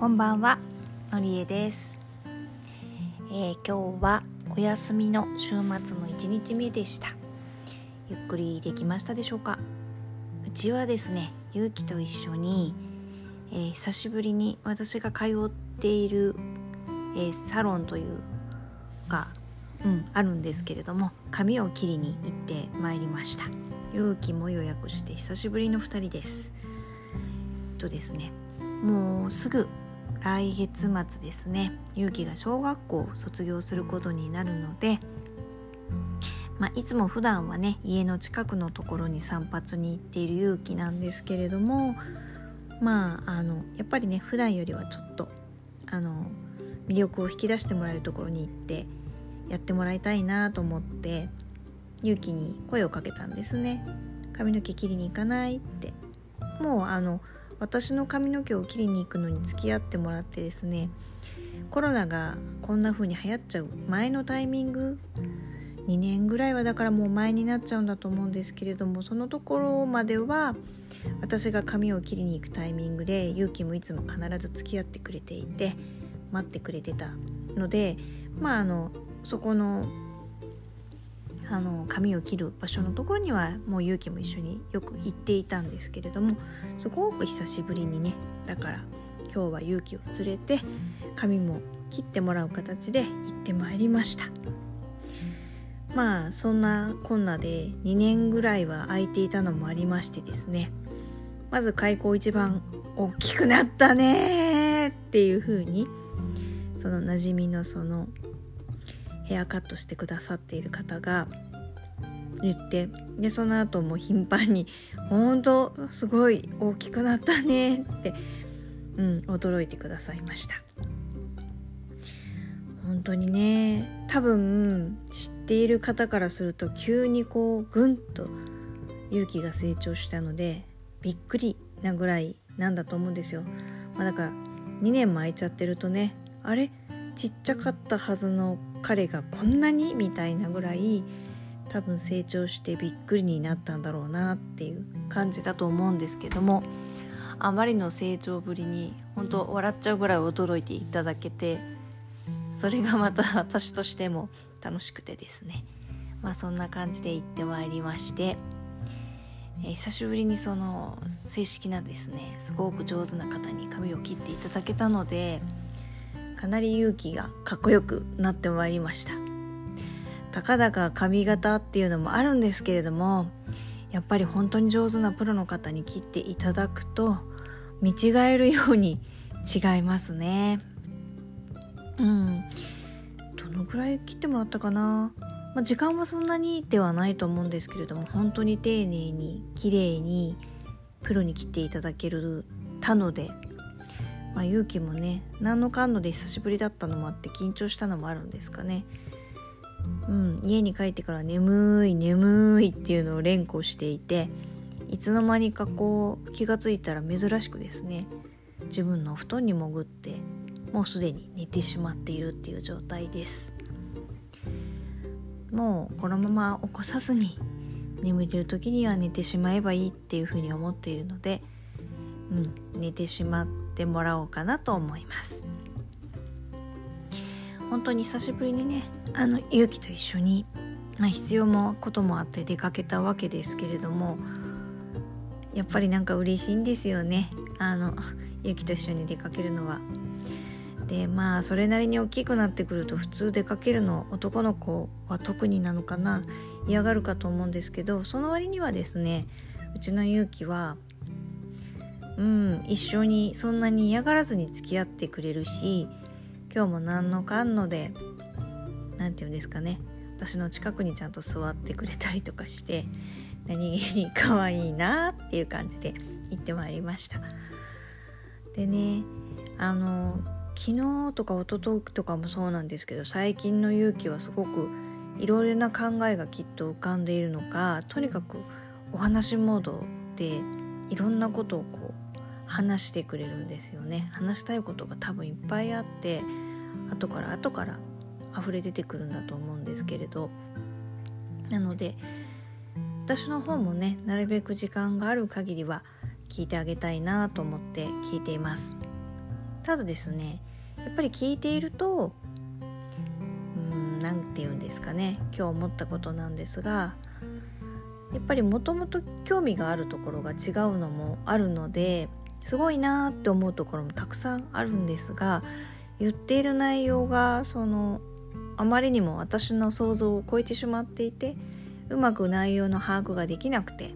こんばんは。のりえです、えー今日はお休みの週末の1日目でした。ゆっくりできましたでしょうか？うちはですねゆうきと一緒に、えー久しぶりに私が通っている、えーサロンというが、うん、あるんですけれども髪を切りに行ってまいりました。ゆうきも予約して久しぶりの2人です。とですねもうすぐ来月末ですね。ゆうきが小学校を卒業することになるので、まあ、いつも普段はね家の近くのところに散髪に行っているゆうきなんですけれどもまああのやっぱりね普段よりはちょっとあの魅力を引き出してもらえるところに行ってやってもらいたいなと思ってゆうきに声をかけたんですね。髪の毛切りに行かないって。もうあの私の髪の毛を切りに行くのに付き合ってもらってですねコロナがこんな風に流行っちゃう前のタイミング2年ぐらいはだからもう前になっちゃうんだと思うんですけれどもそのところまでは私が髪を切りに行くタイミングで勇気もいつも必ず付き合ってくれていて待ってくれてたのでまああのそこのあの髪を切る場所のところにはもう勇気も一緒によく行っていたんですけれどもすごく久しぶりにねだから今日は勇気を連れて髪も切ってもらう形で行ってまいりました。まあそんなこんなで2年ぐらいは空いていたのもありましてですねまず開口一番大きくなったねっていう風にその馴染みのそのヘアカットしてくださっている方が言ってでその後も頻繁に「本当すごい大きくなったね」って、うん、驚いてくださいました。本当にね多分知っている方からすると急にこうぐんと勇気が成長したのでびっくりなぐらいなんだと思うんですよ、まあ、だから2年も空いちゃってるとねあれ？ちっちゃかったはずの彼がこんなにみたいなぐらい多分成長してびっくりになったんだろうなっていう感じだと思うんですけどもあまりの成長ぶりに本当笑っちゃうぐらい驚いていただけてそれがまた私としても楽しくてですね。まあそんな感じで行ってまいりまして、えー久しぶりにその正式なですねすごく上手な方に髪を切っていただけたのでかなり勇気がかっこよくなってまいりました。たかだか髪型っていうのもあるんですけれどもやっぱり本当に上手なプロの方に切っていただくと見違えるように違いますね。うん。どのくらい切ってもらったかな、まあ、時間はそんなにではないと思うんですけれども本当に丁寧に綺麗にプロに切っていただけるたのでまあ、勇気もね何のかんので久しぶりだったのもあって緊張したのもあるんですかね。うん家に帰ってから眠い眠いっていうのを連呼していていつの間にかこう気がついたら珍しくですね自分のお布団に潜ってもうすでに寝てしまっているっていう状態です。もうこのまま起こさずに眠れる時には寝てしまえばいいっていうふうに思っているのでうん寝てしまってもらおうかなと思います本当に久しぶりにねあの勇気と一緒に、まあ、必要もこともあって出かけたわけですけれどもやっぱりなんか嬉しいんですよねあの勇気と一緒に出かけるのは。でまあそれなりに大きくなってくると普通出かけるの男の子は特になのかな嫌がるかと思うんですけどその割にはですねうちの勇気はうん一緒にそんなに嫌がらずに付き合ってくれるし今日も何のかんので何て言うんですかね。私の近くにちゃんと座ってくれたりとかして何気に可愛いなっていう感じで行ってまいりました。でねあの昨日とか一昨日とかもそうなんですけど最近の勇気はすごくいろいろな考えがきっと浮かんでいるのかとにかくお話モードでいろんなことをこう話してくれるんですよね。話したいことが多分いっぱいあって後から後から溢れ出てくるんだと思うんですけれど。なので私の方もねなるべく時間がある限りは聞いてあげたいなと思って聞いています。ただですねやっぱり聞いているとうん何て言うんですかね今日思ったことなんですがやっぱりもともと興味があるところが違うのもあるのですごいなって思うところもたくさんあるんですが言っている内容がそのあまりにも私の想像を超えてしまっていてうまく内容の把握ができなくて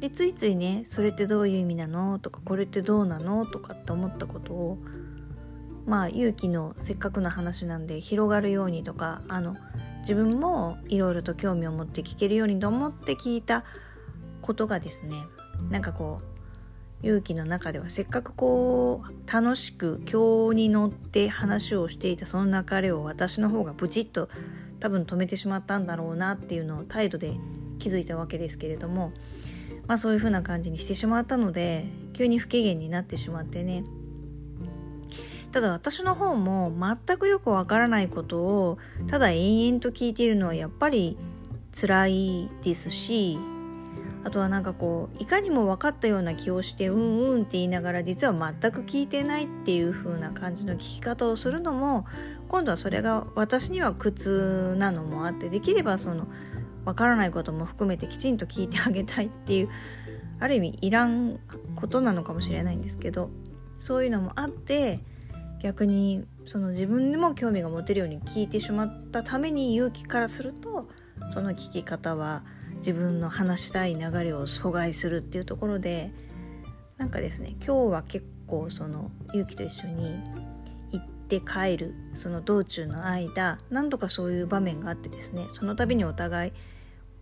でついついねそれってどういう意味なのとかこれってどうなのとかって思ったことをまあ勇気のせっかくの話なんで広がるようにとかあの自分もいろいろと興味を持って聞けるようにと思って聞いたことがですねなんかこう勇気の中ではせっかくこう楽しく今日に乗って話をしていたその流れを私の方がブチッと多分止めてしまったんだろうなっていうのを態度で気づいたわけですけれどもまあそういう風な感じにしてしまったので急に不機嫌になってしまってね。ただ私の方も全くよくわからないことをただ延々と聞いているのはやっぱり辛いですしあとはなんかこういかにも分かったような気をしてうんうんって言いながら実は全く聞いてないっていう風な感じの聞き方をするのも今度はそれが私には苦痛なのもあってできればそのわからないことも含めてきちんと聞いてあげたいっていうある意味いらんことなのかもしれないんですけどそういうのもあって逆にその自分でも興味が持てるように聞いてしまったために勇気からするとその聞き方は自分の話したい流れを阻害するっていうところでなんかですね今日は結構その勇気と一緒に行って帰るその道中の間何度かそういう場面があってですねその度にお互い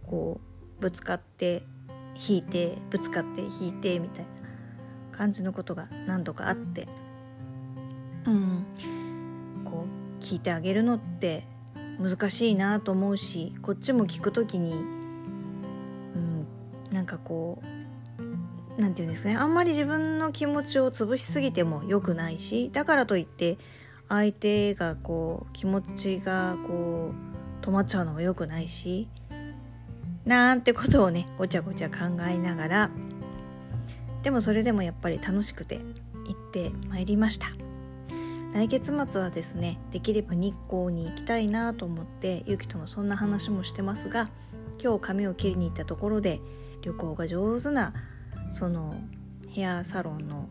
こうぶつかって引いてぶつかって引いてみたいな感じのことが何度かあってうん。こう聞いてあげるのって難しいなと思うしこっちも聞く時に、うん、なんかこう何て言うんですかねあんまり自分の気持ちを潰しすぎても良くないしだからといって相手がこう気持ちがこう止まっちゃうのも良くないしなんてことをねごちゃごちゃ考えながらでもそれでもやっぱり楽しくて行ってまいりました。来月末はですねできれば日光に行きたいなと思ってゆきともそんな話もしてますが今日髪を切りに行ったところで旅行が上手なそのヘアサロンの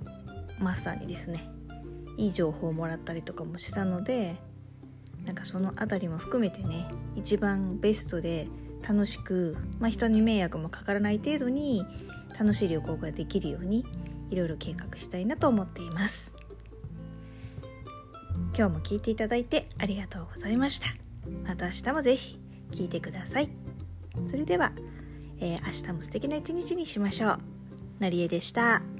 マスターにですねいい情報をもらったりとかもしたのでなんかその辺りも含めてね一番ベストで楽しく、まあ、人に迷惑もかからない程度に楽しい旅行ができるようにいろいろ計画したいなと思っています。今日も聞いていただいてありがとうございました。また明日もぜひ聞いてください。それでは、えー、明日も素敵な一日にしましょうのりえでした。